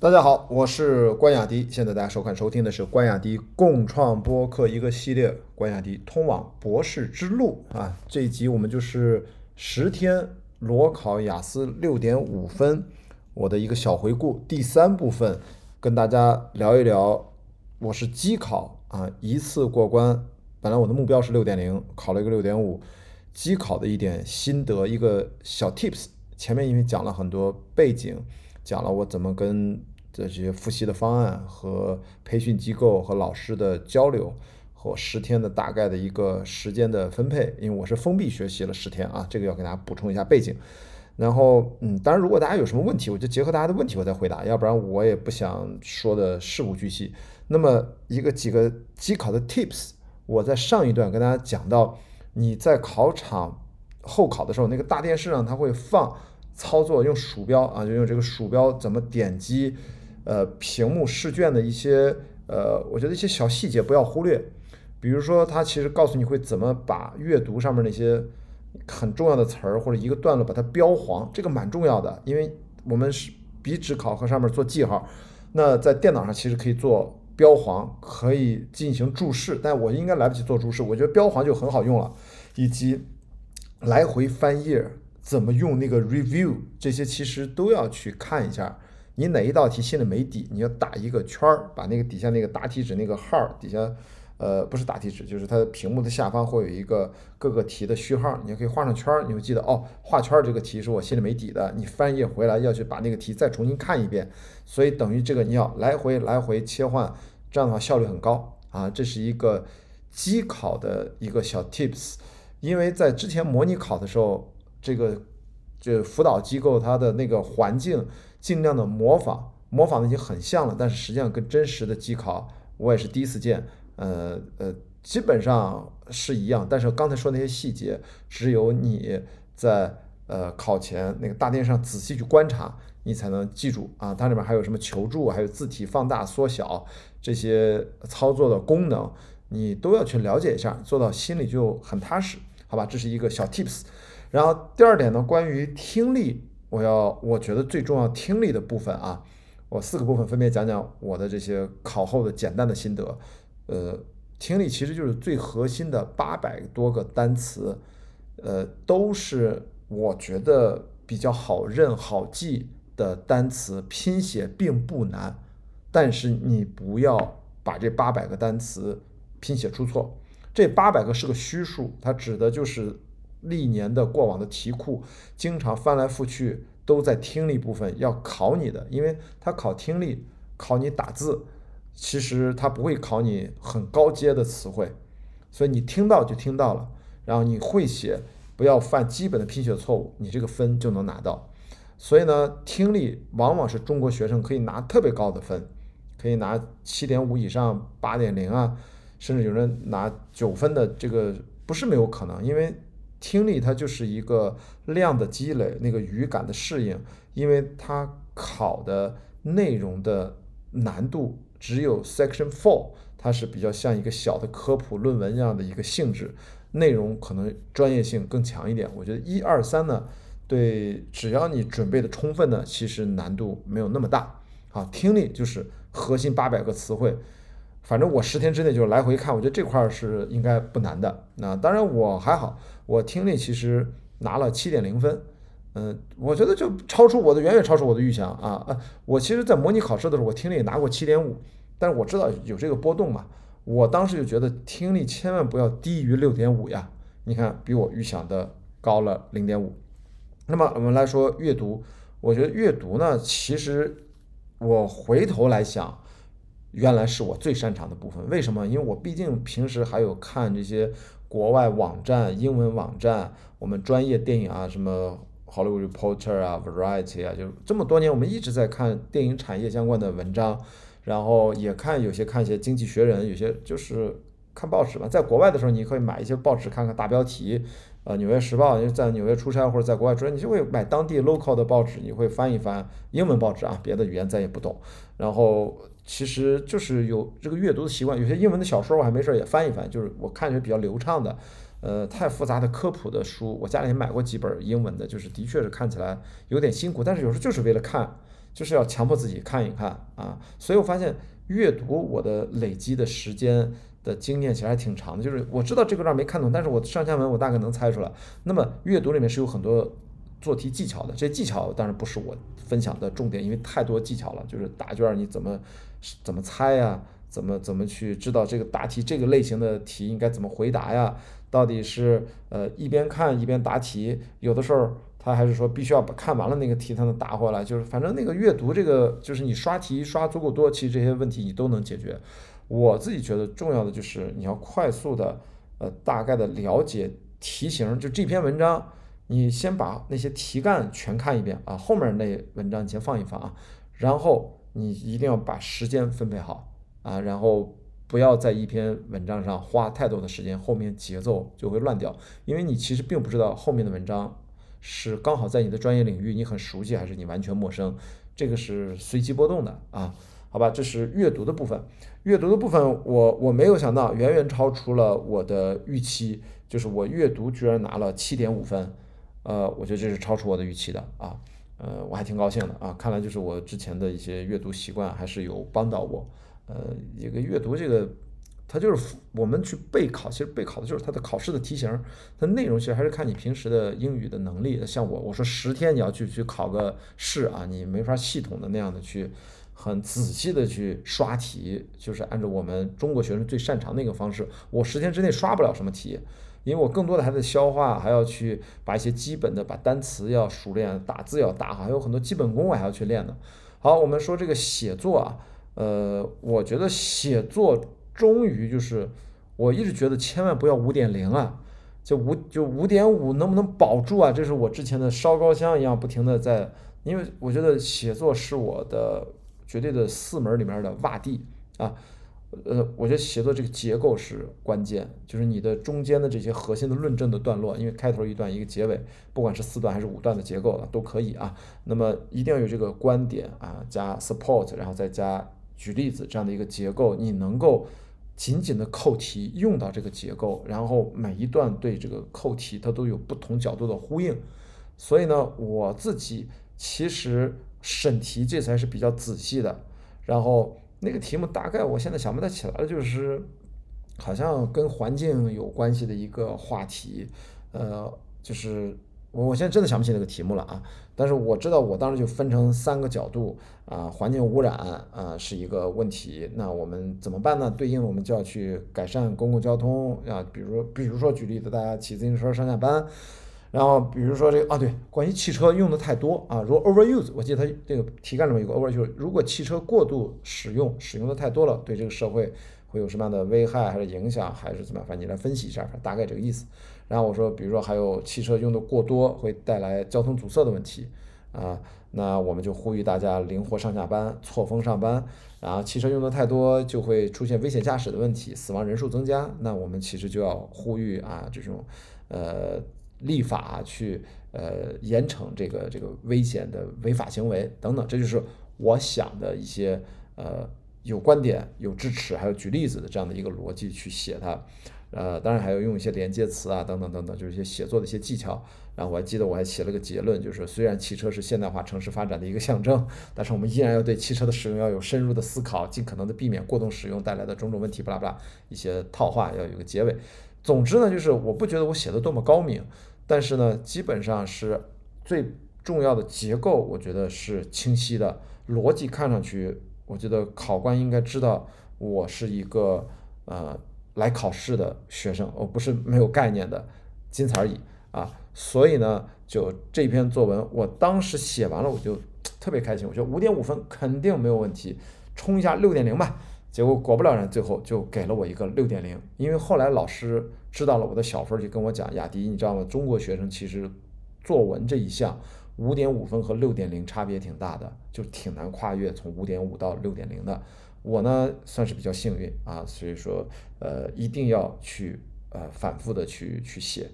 大家好，我是关雅迪。现在大家收看收听的是关雅迪共创播客一个系列《关雅迪通往博士之路》啊。这一集我们就是十天裸考雅思六点五分，我的一个小回顾。第三部分跟大家聊一聊，我是机考啊一次过关，本来我的目标是六点零，考了一个六点五，机考的一点心得，一个小 tips。前面因为讲了很多背景。讲了我怎么跟这些复习的方案和培训机构和老师的交流，和十天的大概的一个时间的分配，因为我是封闭学习了十天啊，这个要给大家补充一下背景。然后，嗯，当然如果大家有什么问题，我就结合大家的问题我再回答，要不然我也不想说的事无巨细。那么一个几个机考的 tips，我在上一段跟大家讲到，你在考场候考的时候，那个大电视上它会放。操作用鼠标啊，就用这个鼠标怎么点击，呃，屏幕试卷的一些呃，我觉得一些小细节不要忽略。比如说，它其实告诉你会怎么把阅读上面那些很重要的词儿或者一个段落把它标黄，这个蛮重要的，因为我们是笔纸考核上面做记号，那在电脑上其实可以做标黄，可以进行注释，但我应该来不及做注释，我觉得标黄就很好用了，以及来回翻页。怎么用那个 review 这些其实都要去看一下，你哪一道题心里没底，你要打一个圈儿，把那个底下那个答题纸那个号底下，呃，不是答题纸，就是它的屏幕的下方会有一个各个题的序号，你可以画上圈儿，你会记得哦，画圈儿这个题是我心里没底的，你翻页回来要去把那个题再重新看一遍，所以等于这个你要来回来回切换，这样的话效率很高啊，这是一个机考的一个小 tips，因为在之前模拟考的时候。这个这辅导机构它的那个环境尽量的模仿，模仿的已经很像了，但是实际上跟真实的机考我也是第一次见，呃呃，基本上是一样，但是刚才说那些细节，只有你在呃考前那个大殿上仔细去观察，你才能记住啊。它里面还有什么求助，还有字体放大缩小这些操作的功能，你都要去了解一下，做到心里就很踏实，好吧？这是一个小 tips。然后第二点呢，关于听力，我要我觉得最重要听力的部分啊，我四个部分分别讲讲我的这些考后的简单的心得。呃，听力其实就是最核心的八百多个单词，呃，都是我觉得比较好认好记的单词，拼写并不难，但是你不要把这八百个单词拼写出错。这八百个是个虚数，它指的就是。历年的过往的题库，经常翻来覆去都在听力部分要考你的，因为他考听力，考你打字，其实他不会考你很高阶的词汇，所以你听到就听到了，然后你会写，不要犯基本的拼写错误，你这个分就能拿到。所以呢，听力往往是中国学生可以拿特别高的分，可以拿七点五以上、八点零啊，甚至有人拿九分的，这个不是没有可能，因为。听力它就是一个量的积累，那个语感的适应，因为它考的内容的难度只有 Section Four，它是比较像一个小的科普论文一样的一个性质，内容可能专业性更强一点。我觉得一二三呢，对，只要你准备的充分呢，其实难度没有那么大。好，听力就是核心八百个词汇。反正我十天之内就来回看，我觉得这块儿是应该不难的。那当然我还好，我听力其实拿了七点零分，嗯，我觉得就超出我的远远超出我的预想啊啊！我其实，在模拟考试的时候，我听力也拿过七点五，但是我知道有这个波动嘛，我当时就觉得听力千万不要低于六点五呀。你看，比我预想的高了零点五。那么我们来说阅读，我觉得阅读呢，其实我回头来想。原来是我最擅长的部分，为什么？因为我毕竟平时还有看这些国外网站、英文网站，我们专业电影啊，什么《Hollywood Reporter》啊，《Variety》啊，就这么多年，我们一直在看电影产业相关的文章，然后也看有些看一些《经济学人》，有些就是看报纸嘛。在国外的时候，你可以买一些报纸看看大标题，呃，《纽约时报》，因为在纽约出差或者在国外出差，你就会买当地 local 的报纸，你会翻一翻英文报纸啊，别的语言咱也不懂，然后。其实就是有这个阅读的习惯，有些英文的小说我还没事也翻一翻，就是我看着比较流畅的，呃，太复杂的科普的书，我家里也买过几本英文的，就是的确是看起来有点辛苦，但是有时候就是为了看，就是要强迫自己看一看啊。所以我发现阅读我的累积的时间的经验其实还挺长的，就是我知道这个段没看懂，但是我上下文我大概能猜出来。那么阅读里面是有很多做题技巧的，这些技巧当然不是我分享的重点，因为太多技巧了，就是答卷你怎么怎么猜呀？怎么怎么去知道这个答题这个类型的题应该怎么回答呀？到底是呃一边看一边答题，有的时候他还是说必须要把看完了那个题才能答回来。就是反正那个阅读这个，就是你刷题刷足够多，其实这些问题你都能解决。我自己觉得重要的就是你要快速的呃大概的了解题型，就这篇文章，你先把那些题干全看一遍啊，后面那文章你先放一放啊，然后你一定要把时间分配好。啊，然后不要在一篇文章上花太多的时间，后面节奏就会乱掉，因为你其实并不知道后面的文章是刚好在你的专业领域你很熟悉，还是你完全陌生，这个是随机波动的啊。好吧，这是阅读的部分，阅读的部分我我没有想到，远远超出了我的预期，就是我阅读居然拿了七点五分，呃，我觉得这是超出我的预期的啊，呃，我还挺高兴的啊，看来就是我之前的一些阅读习惯还是有帮到我。呃，一个阅读这个，它就是我们去备考，其实备考的就是它的考试的题型，它内容其实还是看你平时的英语的能力。像我，我说十天你要去去考个试啊，你没法系统的那样的去很仔细的去刷题，就是按照我们中国学生最擅长那个方式，我十天之内刷不了什么题，因为我更多的还在消化，还要去把一些基本的把单词要熟练，打字要打好，还有很多基本功我还要去练呢。好，我们说这个写作啊。呃，我觉得写作终于就是，我一直觉得千万不要五点零啊，就五就五点五能不能保住啊？这是我之前的烧高香一样不停的在，因为我觉得写作是我的绝对的四门里面的洼地啊。呃，我觉得写作这个结构是关键，就是你的中间的这些核心的论证的段落，因为开头一段一个结尾，不管是四段还是五段的结构啊，都可以啊。那么一定要有这个观点啊，加 support，然后再加。举例子这样的一个结构，你能够紧紧的扣题用到这个结构，然后每一段对这个扣题它都有不同角度的呼应，所以呢，我自己其实审题这才是比较仔细的。然后那个题目大概我现在想不太起来了，就是好像跟环境有关系的一个话题，呃，就是我我现在真的想不起那个题目了啊。但是我知道，我当时就分成三个角度啊，环境污染啊是一个问题，那我们怎么办呢？对应我们就要去改善公共交通啊，比如比如说举例子，大家骑自行车上下班，然后比如说这个啊，对，关于汽车用的太多啊，如果 overuse，我记得它这个题干里面有个 overuse，如果汽车过度使用，使用的太多了，对这个社会会有什么样的危害还是影响，还是怎么样？反正你来分析一下，大概这个意思。然后我说，比如说还有汽车用的过多会带来交通阻塞的问题啊，那我们就呼吁大家灵活上下班、错峰上班。然后汽车用的太多就会出现危险驾驶的问题，死亡人数增加。那我们其实就要呼吁啊，这种呃立法去呃严惩这个这个危险的违法行为等等。这就是我想的一些呃有观点、有支持，还有举例子的这样的一个逻辑去写它。呃，当然还要用一些连接词啊，等等等等，就是一些写作的一些技巧。然后我还记得我还写了个结论，就是虽然汽车是现代化城市发展的一个象征，但是我们依然要对汽车的使用要有深入的思考，尽可能的避免过度使用带来的种种问题。巴拉巴拉，一些套话要有个结尾。总之呢，就是我不觉得我写的多么高明，但是呢，基本上是最重要的结构，我觉得是清晰的，逻辑看上去，我觉得考官应该知道我是一个呃。来考试的学生，我不是没有概念的，仅此而已啊！所以呢，就这篇作文，我当时写完了，我就特别开心，我觉得五点五分肯定没有问题，冲一下六点零吧。结果果不了然，最后就给了我一个六点零。因为后来老师知道了我的小分，就跟我讲：“雅迪，你知道吗？中国学生其实作文这一项，五点五分和六点零差别挺大的，就挺难跨越从五点五到六点零的。”我呢算是比较幸运啊，所以说呃一定要去呃反复的去去写，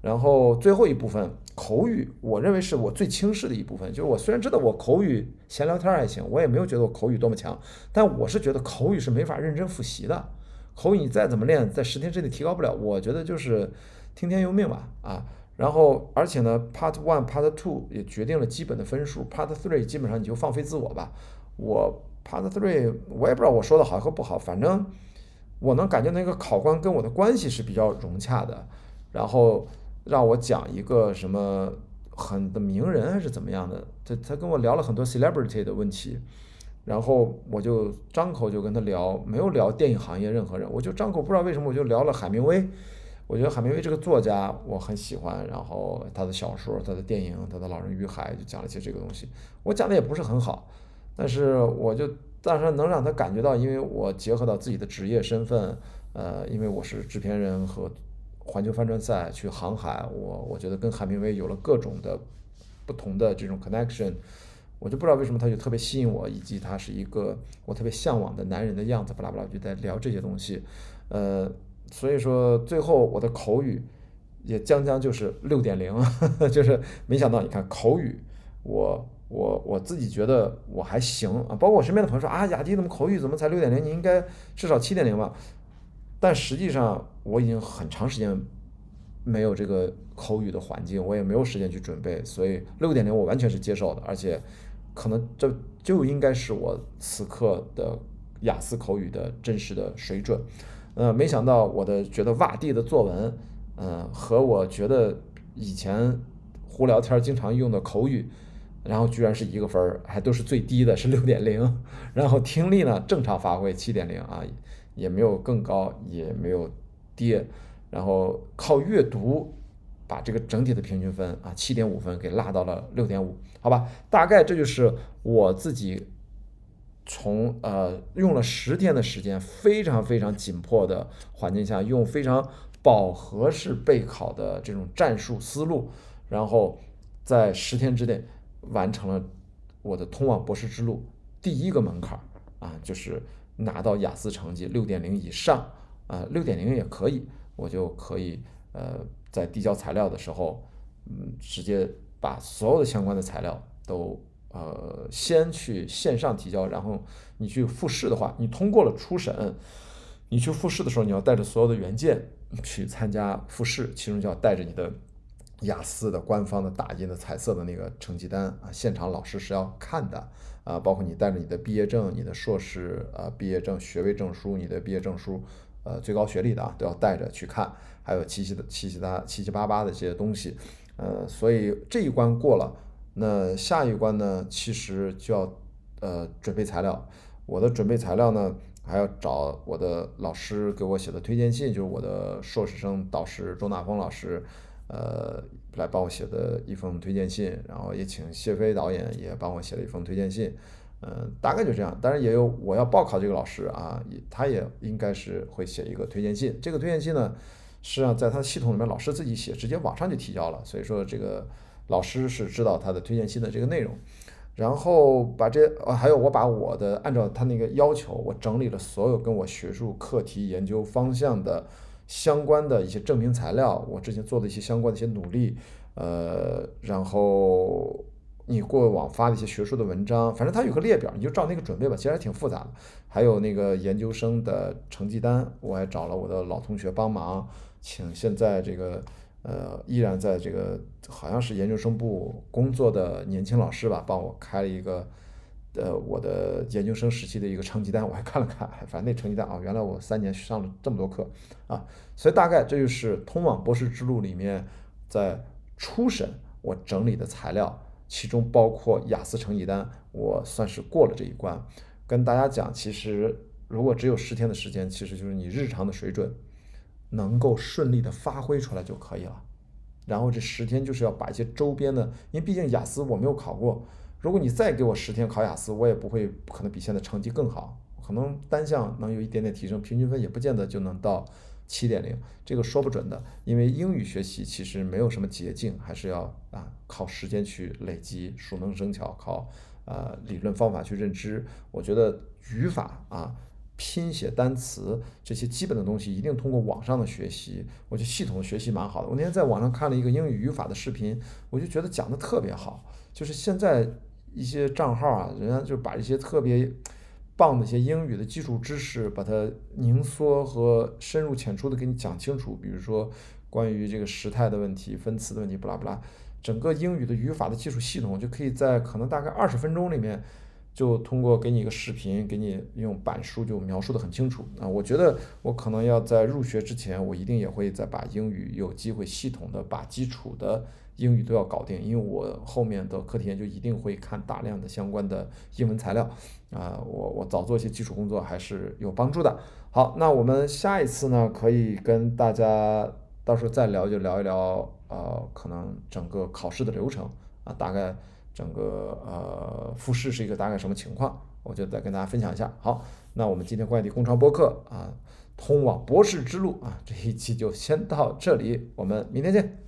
然后最后一部分口语，我认为是我最轻视的一部分。就是我虽然知道我口语闲聊天还行，我也没有觉得我口语多么强，但我是觉得口语是没法认真复习的。口语你再怎么练，在十天之内提高不了。我觉得就是听天由命吧啊。然后而且呢，Part One、Part Two 也决定了基本的分数，Part Three 基本上你就放飞自我吧。我 Part Three 我也不知道我说的好和不好，反正我能感觉那个考官跟我的关系是比较融洽的，然后让我讲一个什么很的名人还是怎么样的，他他跟我聊了很多 celebrity 的问题。然后我就张口就跟他聊，没有聊电影行业任何人，我就张口不知道为什么我就聊了海明威。我觉得海明威这个作家我很喜欢，然后他的小说、他的电影、他的《老人与海》就讲了一些这个东西。我讲的也不是很好，但是我就但是能让他感觉到，因为我结合到自己的职业身份，呃，因为我是制片人和环球帆船赛去航海，我我觉得跟海明威有了各种的不同的这种 connection。我就不知道为什么他就特别吸引我，以及他是一个我特别向往的男人的样子，巴拉巴拉就在聊这些东西，呃，所以说最后我的口语也将将就是六点零，就是没想到你看口语，我我我自己觉得我还行啊，包括我身边的朋友说啊，雅迪怎么口语怎么才六点零？你应该至少七点零吧？但实际上我已经很长时间没有这个口语的环境，我也没有时间去准备，所以六点零我完全是接受的，而且。可能这就应该是我此刻的雅思口语的真实的水准，呃，没想到我的觉得洼地的作文，嗯，和我觉得以前胡聊天经常用的口语，然后居然是一个分儿，还都是最低的，是六点零，然后听力呢正常发挥七点零啊，也没有更高，也没有跌，然后靠阅读。把这个整体的平均分啊，七点五分给拉到了六点五，好吧，大概这就是我自己从呃用了十天的时间，非常非常紧迫的环境下，用非常饱和式备考的这种战术思路，然后在十天之内完成了我的通往博士之路第一个门槛啊，就是拿到雅思成绩六点零以上啊，六点零也可以，我就可以呃。在递交材料的时候，嗯，直接把所有的相关的材料都呃先去线上提交，然后你去复试的话，你通过了初审，你去复试的时候，你要带着所有的原件去参加复试，其中就要带着你的雅思的官方的打印的彩色的那个成绩单啊，现场老师是要看的啊，包括你带着你的毕业证、你的硕士啊毕业证、学位证书、你的毕业证书。呃，最高学历的啊，都要带着去看，还有七七的七七八七七八八的这些东西，呃，所以这一关过了，那下一关呢，其实就要呃准备材料。我的准备材料呢，还要找我的老师给我写的推荐信，就是我的硕士生导师周大峰老师，呃，来帮我写的一封推荐信，然后也请谢飞导演也帮我写了一封推荐信。嗯，大概就这样。当然也有我要报考这个老师啊，也他也应该是会写一个推荐信。这个推荐信呢，实际上在他的系统里面，老师自己写，直接网上就提交了。所以说这个老师是知道他的推荐信的这个内容。然后把这呃还有我把我的按照他那个要求，我整理了所有跟我学术课题研究方向的相关的一些证明材料，我之前做的一些相关的一些努力，呃，然后。你过往发的一些学术的文章，反正它有个列表，你就照那个准备吧。其实还挺复杂的。还有那个研究生的成绩单，我还找了我的老同学帮忙，请现在这个呃依然在这个好像是研究生部工作的年轻老师吧，帮我开了一个呃我的研究生时期的一个成绩单，我还看了看，反正那成绩单啊，原来我三年上了这么多课啊，所以大概这就是通往博士之路里面在初审我整理的材料。其中包括雅思成绩单，我算是过了这一关。跟大家讲，其实如果只有十天的时间，其实就是你日常的水准能够顺利的发挥出来就可以了。然后这十天就是要把一些周边的，因为毕竟雅思我没有考过。如果你再给我十天考雅思，我也不会可能比现在成绩更好，可能单项能有一点点提升，平均分也不见得就能到。七点零，这个说不准的，因为英语学习其实没有什么捷径，还是要啊靠时间去累积，熟能生巧，靠呃理论方法去认知。我觉得语法啊、拼写单词这些基本的东西，一定通过网上的学习，我觉得系统学习蛮好的。我那天在网上看了一个英语语法的视频，我就觉得讲的特别好。就是现在一些账号啊，人家就把一些特别。棒的一些英语的基础知识，把它凝缩和深入浅出的给你讲清楚。比如说关于这个时态的问题、分词的问题，不拉不拉，整个英语的语法的基础系统就可以在可能大概二十分钟里面。就通过给你一个视频，给你用板书就描述的很清楚啊。我觉得我可能要在入学之前，我一定也会再把英语有机会系统的把基础的英语都要搞定，因为我后面的课题研究一定会看大量的相关的英文材料啊。我我早做一些基础工作还是有帮助的。好，那我们下一次呢，可以跟大家到时候再聊，就聊一聊呃，可能整个考试的流程啊，大概。整个呃复试是一个大概什么情况？我就再跟大家分享一下。好，那我们今天关于工创播客啊，通往博士之路啊这一期就先到这里，我们明天见。